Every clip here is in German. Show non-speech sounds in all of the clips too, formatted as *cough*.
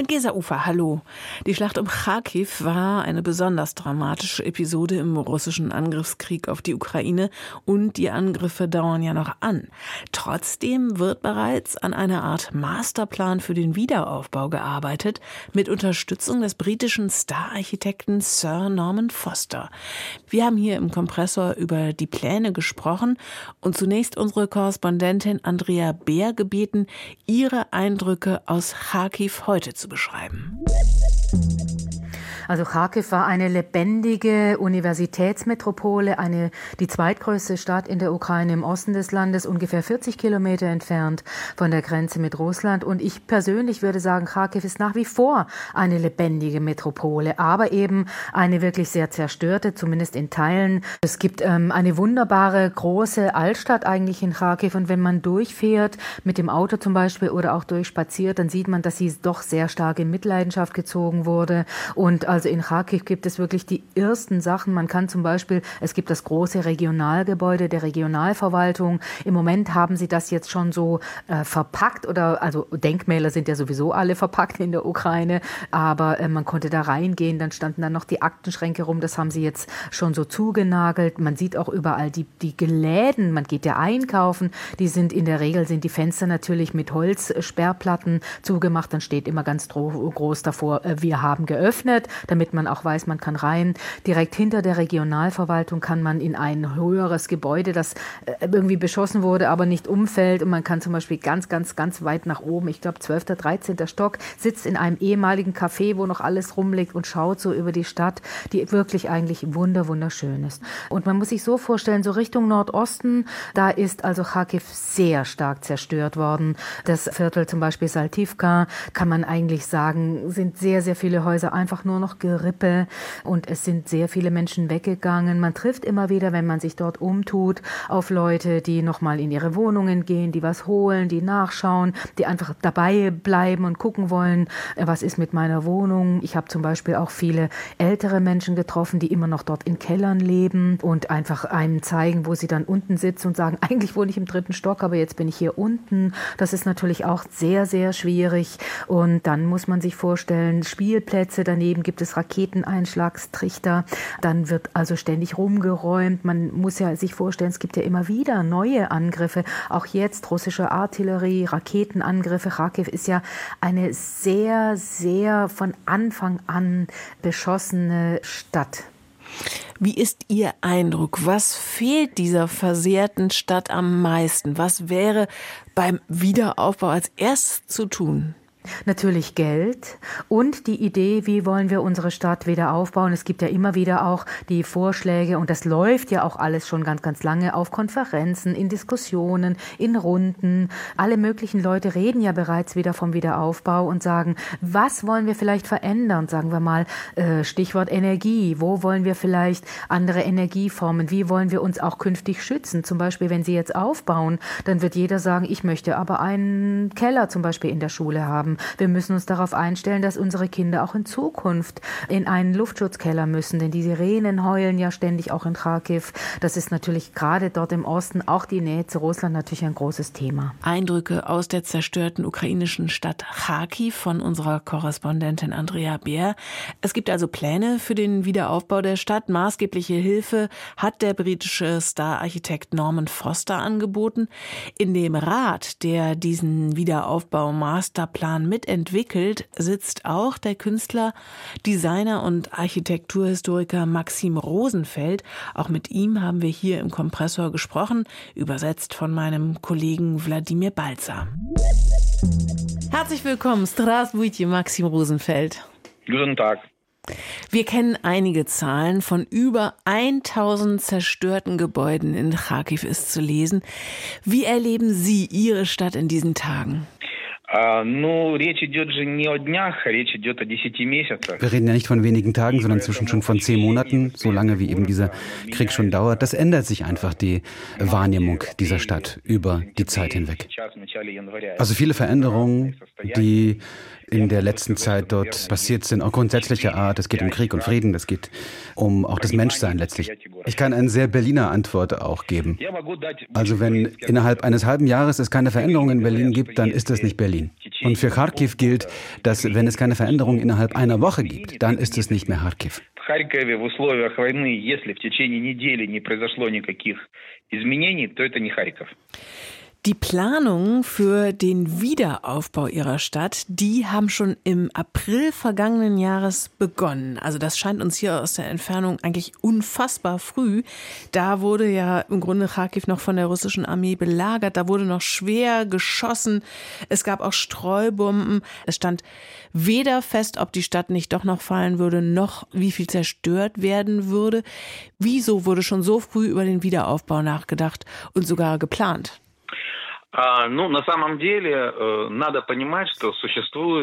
mit Gesa Ufer, hallo. Die Schlacht um Kharkiv war eine besonders dramatische Episode im russischen Angriffskrieg auf die Ukraine und die Angriffe dauern ja noch an. Trotzdem wird bereits an einer Art Masterplan für den Wiederaufbau gearbeitet, mit Unterstützung des britischen Star-Architekten Sir Norman Foster. Wir haben hier im Kompressor über die Pläne gesprochen und zunächst unsere Korrespondentin Andrea Beer gebeten, ihre Eindrücke aus Kharkiv heute zu beschreiben. Also Kharkiv war eine lebendige Universitätsmetropole, eine, die zweitgrößte Stadt in der Ukraine im Osten des Landes, ungefähr 40 Kilometer entfernt von der Grenze mit Russland. Und ich persönlich würde sagen, Kharkiv ist nach wie vor eine lebendige Metropole, aber eben eine wirklich sehr zerstörte, zumindest in Teilen. Es gibt ähm, eine wunderbare große Altstadt eigentlich in Kharkiv. Und wenn man durchfährt, mit dem Auto zum Beispiel oder auch durchspaziert, dann sieht man, dass sie doch sehr stark in Mitleidenschaft gezogen wurde. Und also also in Kharkiv gibt es wirklich die ersten Sachen. Man kann zum Beispiel, es gibt das große Regionalgebäude der Regionalverwaltung. Im Moment haben sie das jetzt schon so äh, verpackt oder, also Denkmäler sind ja sowieso alle verpackt in der Ukraine, aber äh, man konnte da reingehen. Dann standen dann noch die Aktenschränke rum. Das haben sie jetzt schon so zugenagelt. Man sieht auch überall die, die Geläden. Man geht ja einkaufen. Die sind in der Regel sind die Fenster natürlich mit Holzsperrplatten zugemacht. Dann steht immer ganz groß davor, äh, wir haben geöffnet damit man auch weiß, man kann rein. Direkt hinter der Regionalverwaltung kann man in ein höheres Gebäude, das äh, irgendwie beschossen wurde, aber nicht umfällt. Und man kann zum Beispiel ganz, ganz, ganz weit nach oben, ich glaube 12., 13. Stock, sitzt in einem ehemaligen Café, wo noch alles rumliegt und schaut so über die Stadt, die wirklich eigentlich wunder, wunderschön ist. Und man muss sich so vorstellen, so Richtung Nordosten, da ist also Kharkiv sehr stark zerstört worden. Das Viertel zum Beispiel Saltivka, kann man eigentlich sagen, sind sehr, sehr viele Häuser einfach nur noch Gerippe und es sind sehr viele Menschen weggegangen. Man trifft immer wieder, wenn man sich dort umtut, auf Leute, die nochmal in ihre Wohnungen gehen, die was holen, die nachschauen, die einfach dabei bleiben und gucken wollen, äh, was ist mit meiner Wohnung. Ich habe zum Beispiel auch viele ältere Menschen getroffen, die immer noch dort in Kellern leben und einfach einem zeigen, wo sie dann unten sitzen und sagen, *laughs* eigentlich wohne ich im dritten Stock, aber jetzt bin ich hier unten. Das ist natürlich auch sehr, sehr schwierig. Und dann muss man sich vorstellen, Spielplätze daneben gibt es es Raketeneinschlagstrichter. Dann wird also ständig rumgeräumt. Man muss ja sich vorstellen, es gibt ja immer wieder neue Angriffe. Auch jetzt russische Artillerie, Raketenangriffe. Kharkiv ist ja eine sehr, sehr von Anfang an beschossene Stadt. Wie ist Ihr Eindruck? Was fehlt dieser versehrten Stadt am meisten? Was wäre beim Wiederaufbau als erstes zu tun? Natürlich Geld und die Idee, wie wollen wir unsere Stadt wieder aufbauen. Es gibt ja immer wieder auch die Vorschläge und das läuft ja auch alles schon ganz, ganz lange auf Konferenzen, in Diskussionen, in Runden. Alle möglichen Leute reden ja bereits wieder vom Wiederaufbau und sagen, was wollen wir vielleicht verändern? Sagen wir mal äh, Stichwort Energie. Wo wollen wir vielleicht andere Energieformen? Wie wollen wir uns auch künftig schützen? Zum Beispiel, wenn Sie jetzt aufbauen, dann wird jeder sagen, ich möchte aber einen Keller zum Beispiel in der Schule haben haben. Wir müssen uns darauf einstellen, dass unsere Kinder auch in Zukunft in einen Luftschutzkeller müssen, denn die Sirenen heulen ja ständig auch in Kharkiv. Das ist natürlich gerade dort im Osten, auch die Nähe zu Russland, natürlich ein großes Thema. Eindrücke aus der zerstörten ukrainischen Stadt Kharkiv von unserer Korrespondentin Andrea Beer. Es gibt also Pläne für den Wiederaufbau der Stadt. Maßgebliche Hilfe hat der britische Star-Architekt Norman Foster angeboten. In dem Rat, der diesen Wiederaufbau-Masterplan Jahren mitentwickelt, sitzt auch der Künstler, Designer und Architekturhistoriker Maxim Rosenfeld. Auch mit ihm haben wir hier im Kompressor gesprochen, übersetzt von meinem Kollegen Wladimir Balzer. Herzlich willkommen, Strasbourg, Maxim Rosenfeld. Guten Tag. Wir kennen einige Zahlen. Von über 1000 zerstörten Gebäuden in Kharkiv ist zu lesen. Wie erleben Sie Ihre Stadt in diesen Tagen? Wir reden ja nicht von wenigen Tagen, sondern zwischen schon von zehn Monaten, so lange wie eben dieser Krieg schon dauert. Das ändert sich einfach die Wahrnehmung dieser Stadt über die Zeit hinweg. Also viele Veränderungen, die in der letzten Zeit dort passiert sind, auch grundsätzlicher Art. Es geht um Krieg und Frieden, es geht um auch das Menschsein letztlich. Ich kann eine sehr Berliner Antwort auch geben. Also wenn innerhalb eines halben Jahres es keine Veränderung in Berlin gibt, dann ist das nicht Berlin. Und für Kharkiv gilt, dass wenn es keine Veränderung innerhalb einer Woche gibt, dann ist es nicht mehr Kharkiv. Харькове в условиях войны, если в течение недели не произошло никаких изменений, то это не Харьков. Die Planungen für den Wiederaufbau ihrer Stadt, die haben schon im April vergangenen Jahres begonnen. Also das scheint uns hier aus der Entfernung eigentlich unfassbar früh. Da wurde ja im Grunde Kharkiv noch von der russischen Armee belagert. Da wurde noch schwer geschossen. Es gab auch Streubomben. Es stand weder fest, ob die Stadt nicht doch noch fallen würde, noch wie viel zerstört werden würde. Wieso wurde schon so früh über den Wiederaufbau nachgedacht und sogar geplant?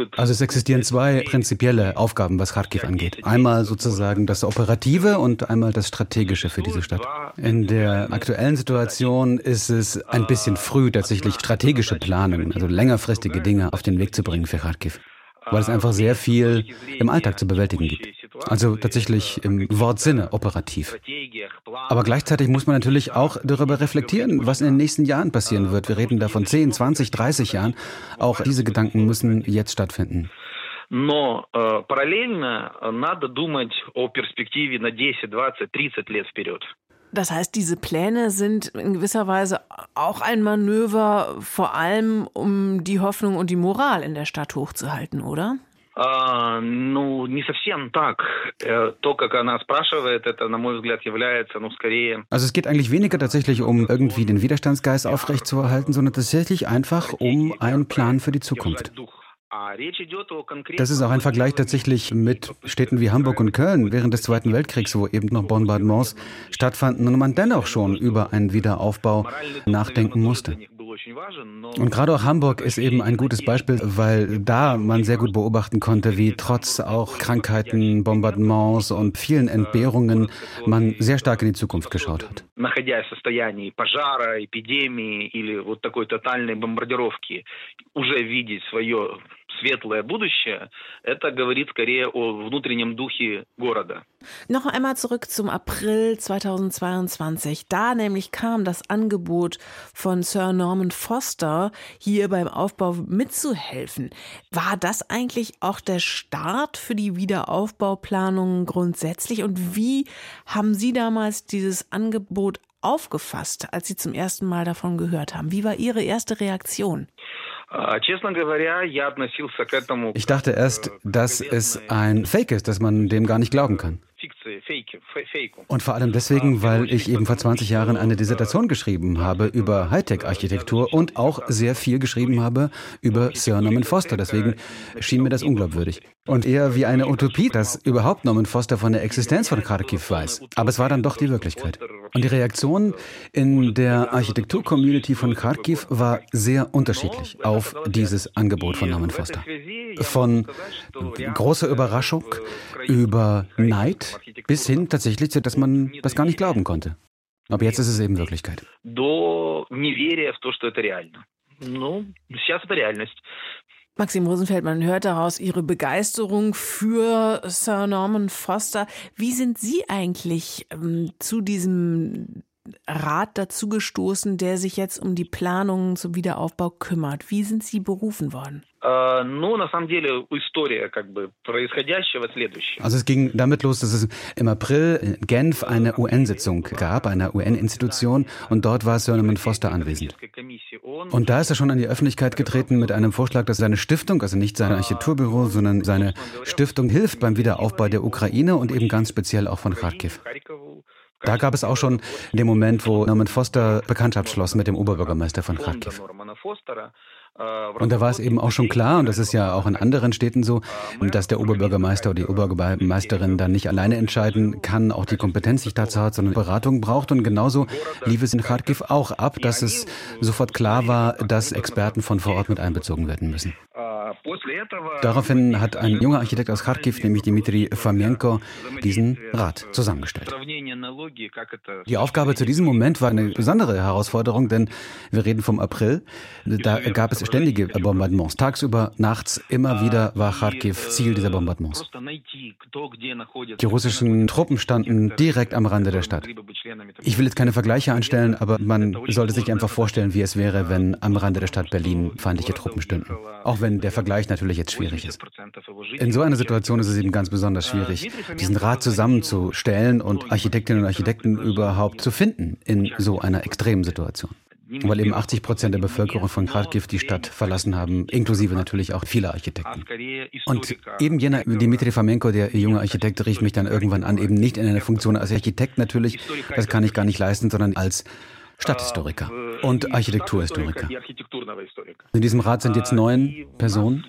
Э, also es existieren zwei prinzipielle Aufgaben, was Kharkiv angeht. Einmal sozusagen das Operative und einmal das Strategische für diese Stadt. In der aktuellen Situation ist es ein bisschen früh, tatsächlich strategische Planungen, also längerfristige Dinge auf den Weg zu bringen für Kharkiv weil es einfach sehr viel im Alltag zu bewältigen gibt. Also tatsächlich im Wortsinne operativ. Aber gleichzeitig muss man natürlich auch darüber reflektieren, was in den nächsten Jahren passieren wird. Wir reden da von 10, 20, 30 Jahren. Auch diese Gedanken müssen jetzt stattfinden. Но э, параллельно надо думать о перспективе на 10, 20, 30 лет вперед. Das heißt, diese Pläne sind in gewisser Weise auch ein Manöver, vor allem um die Hoffnung und die Moral in der Stadt hochzuhalten, oder? Ну, не совсем так. Э, то, как она спрашивает, это, на мой взгляд, является, ну, скорее... Also es geht eigentlich weniger tatsächlich um irgendwie den Widerstandsgeist aufrechtzuerhalten, sondern tatsächlich einfach um einen Plan für die Zukunft. Das ist auch ein Vergleich tatsächlich mit Städten wie Hamburg und Köln während des Zweiten Weltkriegs, wo eben noch Bombardements stattfanden und man dennoch schon über einen Wiederaufbau nachdenken musste. Und gerade auch Hamburg ist eben ein gutes Beispiel, weil da man sehr gut beobachten konnte, wie trotz auch Krankheiten, Bombardements und vielen Entbehrungen man sehr stark in die Zukunft geschaut hat уже видеть свое светлое будущее, это говорит скорее о внутреннем духе города. Noch einmal zurück zum April 2022. Da nämlich kam das Angebot von Sir Norman Foster, hier beim Aufbau mitzuhelfen. War das eigentlich auch der Start für die Wiederaufbauplanung grundsätzlich? Und wie haben Sie damals dieses Angebot aufgefasst, als Sie zum ersten Mal davon gehört haben? Wie war Ihre erste Reaktion? Ich dachte erst, dass es ein Fake ist, dass man dem gar nicht glauben kann. Und vor allem deswegen, weil ich eben vor 20 Jahren eine Dissertation geschrieben habe über Hightech-Architektur und auch sehr viel geschrieben habe über Sir Norman Foster. Deswegen schien mir das unglaubwürdig. Und eher wie eine Utopie, dass überhaupt Norman Foster von der Existenz von Kharkiv weiß. Aber es war dann doch die Wirklichkeit. Und die Reaktion in der Architektur-Community von Kharkiv war sehr unterschiedlich auf dieses Angebot von Norman Foster. Von großer Überraschung über Neid bis hin tatsächlich, dass man das gar nicht glauben konnte. Aber jetzt ist es eben Wirklichkeit. Maxim Rosenfeld, man hört daraus Ihre Begeisterung für Sir Norman Foster. Wie sind Sie eigentlich ähm, zu diesem Rat dazugestoßen, der sich jetzt um die Planungen zum Wiederaufbau kümmert? Wie sind Sie berufen worden? Also es ging damit los, dass es im April in Genf eine UN-Sitzung gab, einer UN-Institution, und dort war Sir Norman Foster anwesend. Und da ist er schon an die Öffentlichkeit getreten mit einem Vorschlag, dass seine Stiftung, also nicht sein Architekturbüro, sondern seine Stiftung hilft beim Wiederaufbau der Ukraine und eben ganz speziell auch von Kharkiv. Da gab es auch schon den Moment, wo Norman Foster Bekanntschaft schloss mit dem Oberbürgermeister von Kharkiv. Und da war es eben auch schon klar, und das ist ja auch in anderen Städten so, dass der Oberbürgermeister oder die Oberbürgermeisterin dann nicht alleine entscheiden kann, auch die Kompetenz sich dazu hat, sondern Beratung braucht. Und genauso lief es in Kharkiv auch ab, dass es sofort klar war, dass Experten von vor Ort mit einbezogen werden müssen. Daraufhin hat ein junger Architekt aus Kharkiv, nämlich Dmitri Fomenko, diesen Rat zusammengestellt. Die Aufgabe zu diesem Moment war eine besondere Herausforderung, denn wir reden vom April. Da gab es ständige Bombardements. Tagsüber, nachts, immer wieder war Kharkiv Ziel dieser Bombardements. Die russischen Truppen standen direkt am Rande der Stadt. Ich will jetzt keine Vergleiche anstellen, aber man sollte sich einfach vorstellen, wie es wäre, wenn am Rande der Stadt Berlin feindliche Truppen stünden. Auch wenn der Vergleich natürlich jetzt schwierig ist. In so einer Situation ist es eben ganz besonders schwierig, diesen Rat zusammenzustellen und Architektinnen und Architekten überhaupt zu finden in so einer extremen Situation. weil eben 80 Prozent der Bevölkerung von Kharkiv die Stadt verlassen haben, inklusive natürlich auch viele Architekten. Und eben jener Dimitri Fomenko, der junge Architekt, rief mich dann irgendwann an, eben nicht in einer Funktion als Architekt natürlich, das kann ich gar nicht leisten, sondern als Stadthistoriker und Architekturhistoriker. In diesem Rat sind jetzt neun Personen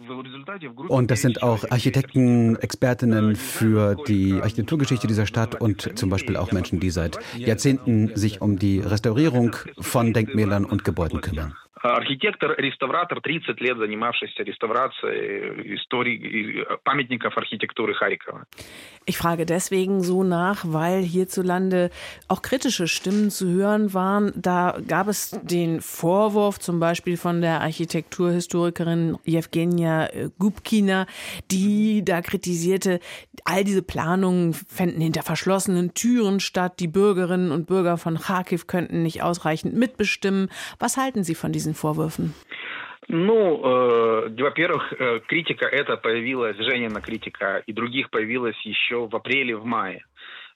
und das sind auch Architekten, Expertinnen für die Architekturgeschichte dieser Stadt und zum Beispiel auch Menschen, die seit Jahrzehnten sich um die Restaurierung von Denkmälern und Gebäuden kümmern. Архитектор, реставратор, 30 лет занимавшийся реставрацией истории, памятников архитектуры Харькова. Ich frage deswegen so nach, weil hierzulande auch kritische Stimmen zu hören waren. Da gab es den Vorwurf zum Beispiel von der Architekturhistorikerin Jewgenia Gubkina, die da kritisierte, all diese Planungen fänden hinter verschlossenen Türen statt. Die Bürgerinnen und Bürger von Kharkiv könnten nicht ausreichend mitbestimmen. Was halten Sie von diesen Vorwürfen? Ну, э, во-первых, э, критика эта появилась, Женина критика и других появилась еще в апреле, в мае.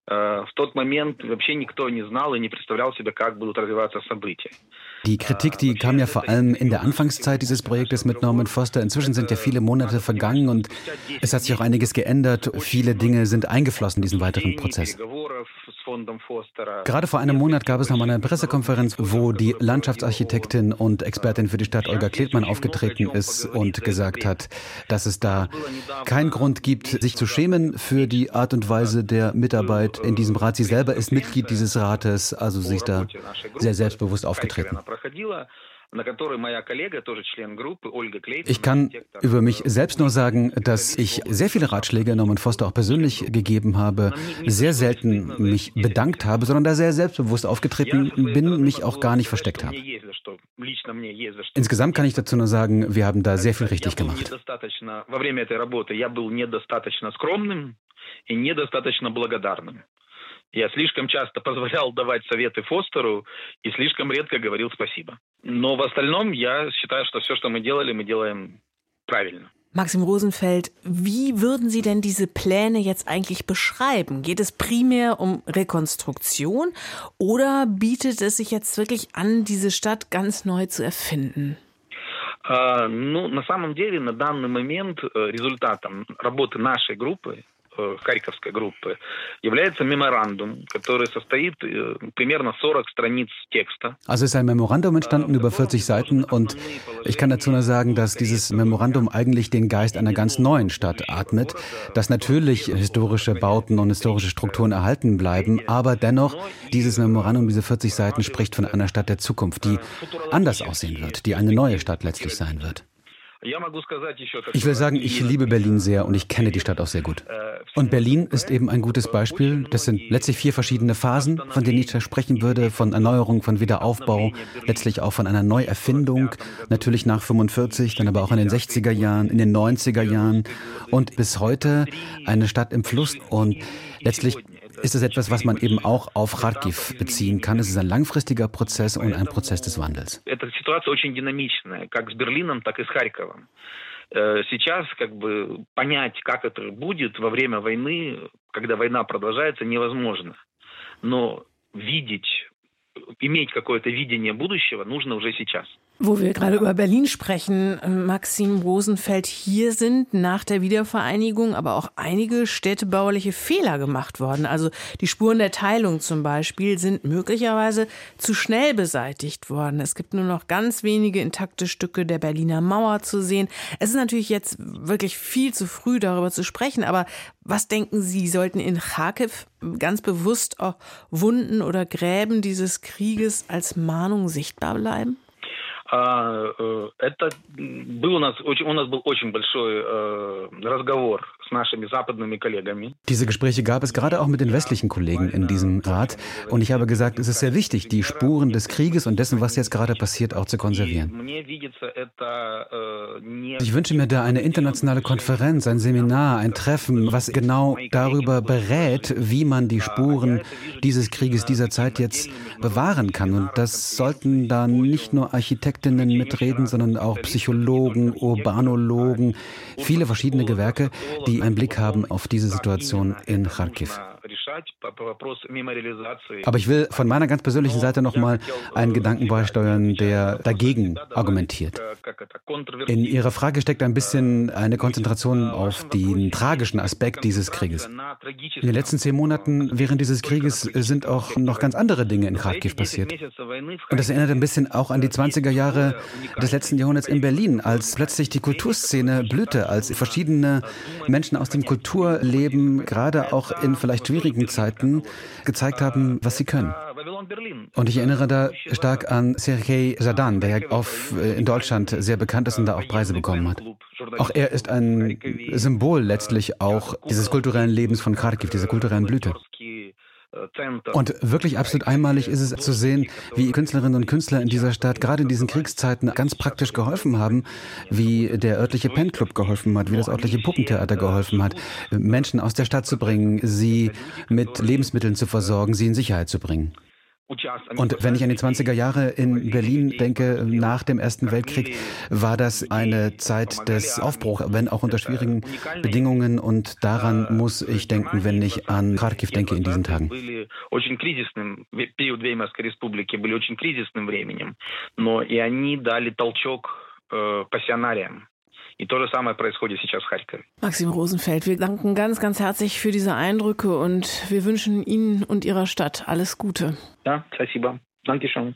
Äh, в тот момент вообще никто не знал и не представлял себе, как будут развиваться события. Die Kritik, die kam ja vor allem in der Anfangszeit dieses Projektes mit Norman Foster. Inzwischen sind ja viele Monate vergangen und es hat sich auch einiges geändert. Viele Dinge sind eingeflossen in diesen weiteren Prozess. Gerade vor einem Monat gab es noch mal eine Pressekonferenz, wo die Landschaftsarchitektin und Expertin für die Stadt Olga Kletmann aufgetreten ist und gesagt hat, dass es da keinen Grund gibt, sich zu schämen für die Art und Weise der Mitarbeit in diesem Rat. Sie selber ist Mitglied dieses Rates, also sie ist da sehr selbstbewusst aufgetreten. Ich kann über mich selbst nur sagen, dass ich sehr viele Ratschläge Norman Foster auch persönlich gegeben habe, sehr selten mich bedankt habe, sondern da sehr selbstbewusst aufgetreten bin, mich auch gar nicht versteckt habe. Insgesamt kann ich dazu nur sagen, wir haben da sehr viel richtig gemacht. и недостаточно благодарным. Я слишком часто *laughs* позволял давать советы Фостеру и слишком редко говорил спасибо. Но в остальном я считаю, что все, что мы делали, мы делаем правильно. Maxim Rosenfeld, wie würden Sie denn diese Pläne jetzt eigentlich beschreiben? Geht es primär um Rekonstruktion oder bietet es sich jetzt wirklich an, diese Stadt ganz neu zu erfinden? Ну, на самом деле, на данный момент результатом работы нашей группы Э, Харьковской группы, является меморандум, который состоит э, примерно 40 страниц текста. Also ist ein Memorandum entstanden über 40 Seiten und ich kann dazu nur sagen, dass dieses Memorandum eigentlich den Geist einer ganz neuen Stadt atmet, dass natürlich historische Bauten und historische Strukturen erhalten bleiben, aber dennoch dieses Memorandum, diese 40 Seiten spricht von einer Stadt der Zukunft, die anders aussehen wird, die eine neue Stadt letztlich sein wird. Ich will sagen, ich liebe Berlin sehr und ich kenne die Stadt auch sehr gut. Und Berlin ist eben ein gutes Beispiel. Das sind letztlich vier verschiedene Phasen, von denen ich sprechen würde, von Erneuerung, von Wiederaufbau, letztlich auch von einer Neuerfindung, natürlich nach 45, dann aber auch in den 60er Jahren, in den 90er Jahren und bis heute eine Stadt im Fluss und letztlich ist es etwas, was man eben auch auf Kharkiv beziehen kann. Es ist ein langfristiger Prozess und ein Prozess des Wandels. Э, сейчас как бы понять, как это будет во время войны, когда война продолжается, невозможно. Но видеть, иметь какое-то видение будущего нужно уже сейчас. Wo wir gerade über Berlin sprechen, Maxim Rosenfeld, hier sind nach der Wiedervereinigung aber auch einige städtebauliche Fehler gemacht worden. Also die Spuren der Teilung zum Beispiel sind möglicherweise zu schnell beseitigt worden. Es gibt nur noch ganz wenige intakte Stücke der Berliner Mauer zu sehen. Es ist natürlich jetzt wirklich viel zu früh darüber zu sprechen, aber was denken Sie, sollten in Kharkiv ganz bewusst auch Wunden oder Gräben dieses Krieges als Mahnung sichtbar bleiben? Это был у нас, у нас был очень большой разговор diese Gespräche gab es gerade auch mit den westlichen Kollegen in diesem Rat. Und ich habe gesagt, es ist sehr wichtig, die Spuren des Krieges und dessen, was jetzt gerade passiert, auch zu konservieren. Ich wünsche mir da eine internationale Konferenz, ein Seminar, ein Treffen, was genau darüber berät, wie man die Spuren dieses Krieges dieser Zeit jetzt bewahren kann. Und das sollten dann nicht nur Architektinnen mitreden, sondern auch Psychologen, Urbanologen, viele verschiedene Gewerke, die einen Blick haben auf diese Situation in Kharkiv. Aber ich will von meiner ganz persönlichen Seite nochmal einen Gedanken beisteuern, der dagegen argumentiert. In Ihrer Frage steckt ein bisschen eine Konzentration auf den tragischen Aspekt dieses Krieges. In den letzten zehn Monaten während dieses Krieges sind auch noch ganz andere Dinge in Kharkiv passiert. Und das erinnert ein bisschen auch an die 20er Jahre des letzten Jahrhunderts in Berlin, als plötzlich die Kulturszene blühte, als verschiedene Menschen aus dem Kulturleben gerade auch in vielleicht schwierigen Zeiten gezeigt haben, was sie können. Und ich erinnere da stark an Sergei Sadan, der ja auf, äh, in Deutschland sehr bekannt ist und da auch Preise bekommen hat. Auch er ist ein Symbol letztlich auch dieses kulturellen Lebens von Kharkiv, dieser kulturellen Blüte. Und wirklich absolut einmalig ist es zu sehen, wie Künstlerinnen und Künstler in dieser Stadt gerade in diesen Kriegszeiten ganz praktisch geholfen haben, wie der örtliche Pen-Club geholfen hat, wie das örtliche Puppentheater geholfen hat, Menschen aus der Stadt zu bringen, sie mit Lebensmitteln zu versorgen, sie in Sicherheit zu bringen. Und wenn ich an die 20er Jahre in Berlin denke, nach dem Ersten Weltkrieg, war das eine Zeit des Aufbruchs, wenn auch unter schwierigen Bedingungen. Und daran muss ich denken, wenn ich an Kharkiv denke in diesen Tagen. Но и они дали толчок пассионариям. И то же самое происходит сейчас в Харькове. Максим Rosenfeld, wir danken ganz, ganz herzlich für diese Eindrücke und wir wünschen Ihnen und Ihrer Stadt alles Gute. Ja, спасибо. Dankeschön.